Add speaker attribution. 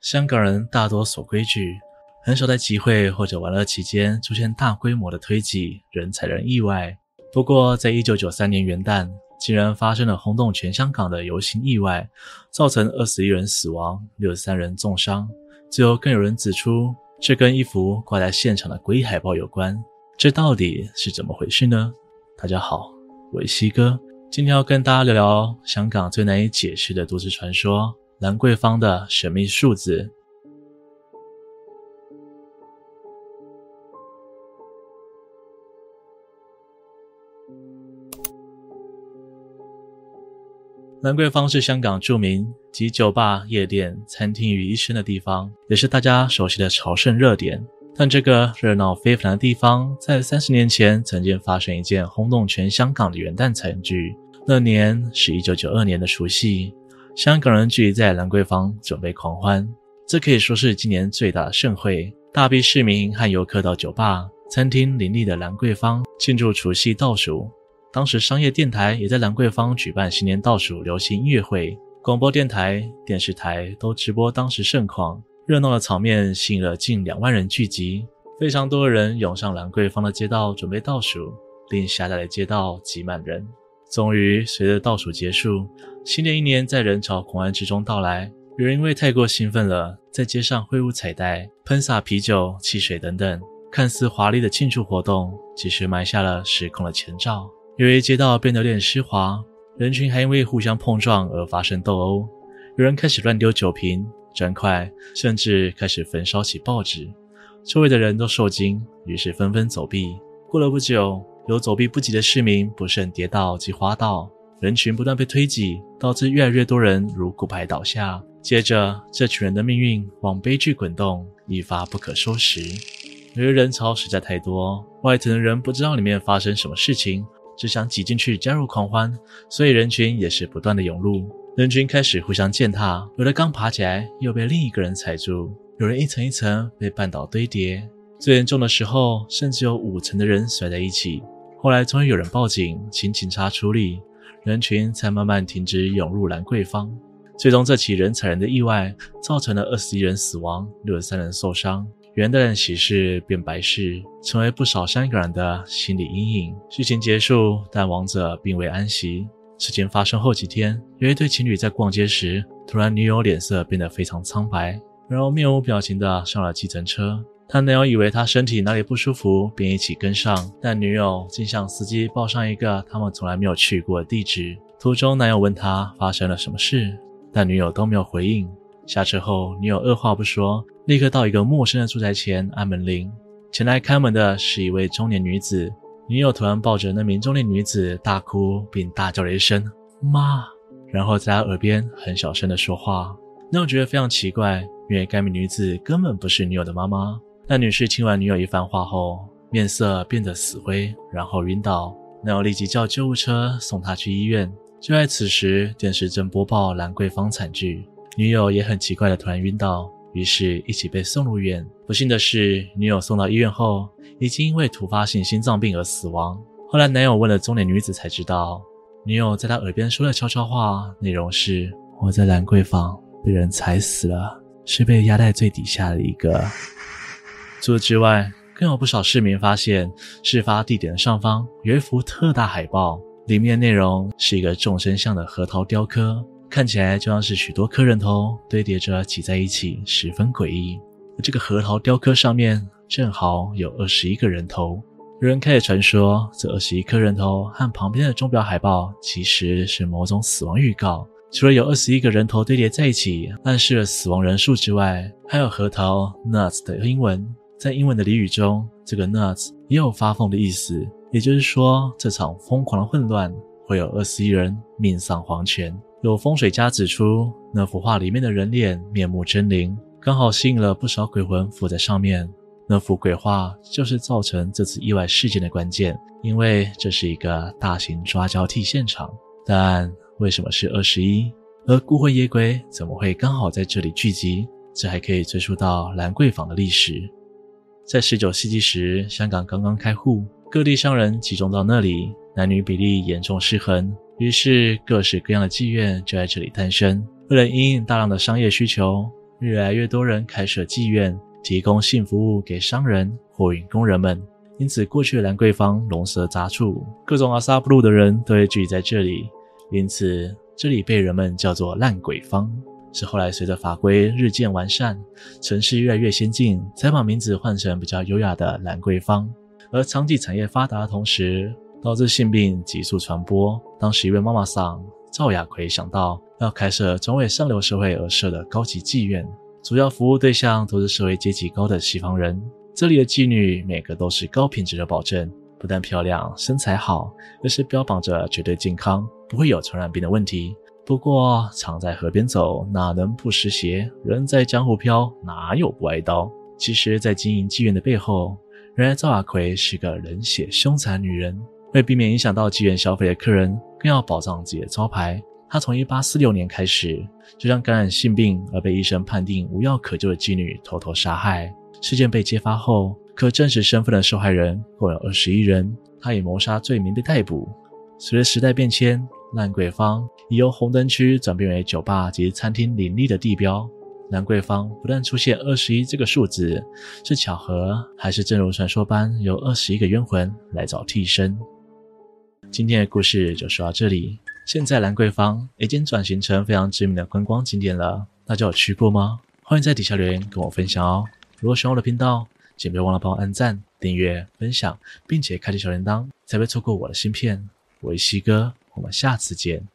Speaker 1: 香港人大多守规矩，很少在集会或者玩乐期间出现大规模的推挤、人踩人意外。不过，在一九九三年元旦，竟然发生了轰动全香港的游行意外，造成二十一人死亡、六十三人重伤。最后，更有人指出，这跟一幅挂在现场的诡异海报有关。这到底是怎么回事呢？大家好，我是西哥，今天要跟大家聊聊香港最难以解释的都市传说。兰桂坊的神秘数字。兰桂坊是香港著名集酒吧、夜店、餐厅于一身的地方，也是大家熟悉的朝圣热点。但这个热闹非凡的地方，在三十年前曾经发生一件轰动全香港的元旦惨剧。那年是一九九二年的除夕。香港人聚集在兰桂坊准备狂欢，这可以说是今年最大的盛会。大批市民和游客到酒吧、餐厅林立的兰桂坊庆祝除夕倒数。当时商业电台也在兰桂坊举办新年倒数流行音乐会，广播电台、电视台都直播当时盛况，热闹的场面吸引了近两万人聚集。非常多的人涌上兰桂坊的街道准备倒数，令狭窄的街道挤满人。终于，随着倒数结束，新的一年在人潮狂欢之中到来。有人因为太过兴奋了，在街上挥舞彩带、喷洒啤酒、汽水等等，看似华丽的庆祝活动，其实埋下了失控的前兆。由于街道变得有点湿滑，人群还因为互相碰撞而发生斗殴。有人开始乱丢酒瓶、砖块，甚至开始焚烧起报纸。周围的人都受惊，于是纷纷走避。过了不久，有走避不及的市民不慎跌倒及滑倒，人群不断被推挤，导致越来越多人如骨牌倒下。接着，这群人的命运往悲剧滚动，一发不可收拾。由于人潮实在太多，外层的人不知道里面发生什么事情，只想挤进去加入狂欢，所以人群也是不断的涌入。人群开始互相践踏，有的刚爬起来，又被另一个人踩住；有人一层一层被绊倒堆叠。最严重的时候，甚至有五层的人摔在一起。后来终于有人报警，请警察处理，人群才慢慢停止涌入兰桂坊。最终，这起人踩人的意外造成了二十一人死亡，六十三人受伤。元旦喜事变白事，成为不少香港人的心理阴影。剧情结束，但亡者并未安息。事情发生后几天，有一对情侣在逛街时，突然女友脸色变得非常苍白，然后面无表情地上了计程车。他男友以为他身体哪里不舒服，便一起跟上，但女友竟向司机报上一个他们从来没有去过的地址。途中，男友问他发生了什么事，但女友都没有回应。下车后，女友二话不说，立刻到一个陌生的住宅前按门铃。前来开门的是一位中年女子，女友突然抱着那名中年女子大哭，并大叫了一声“妈”，然后在她耳边很小声的说话。男友觉得非常奇怪，因为该名女子根本不是女友的妈妈。但女士听完女友一番话后，面色变得死灰，然后晕倒。男友立即叫救护车送她去医院。就在此时，电视正播报兰桂坊惨剧，女友也很奇怪的突然晕倒，于是一起被送入院。不幸的是，女友送到医院后，已经因为突发性心脏病而死亡。后来，男友问了中年女子，才知道女友在他耳边说的悄悄话，内容是：“我在兰桂坊被人踩死了，是被压在最底下的一个。”除此之外，更有不少市民发现，事发地点的上方有一幅特大海报，里面内容是一个众生像的核桃雕刻，看起来就像是许多颗人头堆叠着挤在一起，十分诡异。这个核桃雕刻上面正好有二十一个人头，有人开始传说，这二十一颗人头和旁边的钟表海报其实是某种死亡预告。除了有二十一个人头堆叠在一起，暗示了死亡人数之外，还有核桃 nuts 的英文。在英文的俚语中，这个 nuts 也有发疯的意思，也就是说，这场疯狂的混乱会有二十一人命丧黄泉。有风水家指出，那幅画里面的人脸面目狰狞，刚好吸引了不少鬼魂附在上面。那幅鬼画就是造成这次意外事件的关键，因为这是一个大型抓交替现场。但为什么是二十一？而孤魂野鬼怎么会刚好在这里聚集？这还可以追溯到兰桂坊的历史。在十九世纪时，香港刚刚开户，各地商人集中到那里，男女比例严重失衡，于是各式各样的妓院就在这里诞生。为了因应大量的商业需求，越来越多人开设妓院，提供性服务给商人、货运工人们。因此，过去的兰桂坊龙蛇杂处，各种阿萨布鲁的人都会聚集在这里，因此这里被人们叫做烂鬼坊。是后来随着法规日渐完善，城市越来越先进，才把名字换成比较优雅的兰桂坊。而娼妓产业发达的同时，导致性病急速传播。当时一位妈妈桑赵雅奎想到要开设专为上流社会而设的高级妓院，主要服务对象都是社会阶级高的西方人。这里的妓女每个都是高品质的保证，不但漂亮、身材好，而是标榜着绝对健康，不会有传染病的问题。不过，常在河边走，哪能不湿鞋？人在江湖飘，哪有不挨刀？其实，在经营妓院的背后，原来赵亚奎是个冷血凶残女人。为避免影响到妓院消费的客人，更要保障自己的招牌，她从1846年开始，就将感染性病而被医生判定无药可救的妓女偷偷杀害。事件被揭发后，可证实身份的受害人共有二十一人，他以谋杀罪名被逮捕。随着时代变迁，兰桂坊已由红灯区转变为酒吧及餐厅林立的地标。兰桂坊不但出现二十一这个数字，是巧合，还是正如传说般有二十一个冤魂来找替身？今天的故事就说到这里。现在兰桂坊已经转型成非常知名的观光景点了，大家有去过吗？欢迎在底下留言跟我分享哦。如果喜欢我的频道，请别忘了帮我按赞、订阅、分享，并且开启小铃铛，才不会错过我的新片。我是西哥，我们下次见。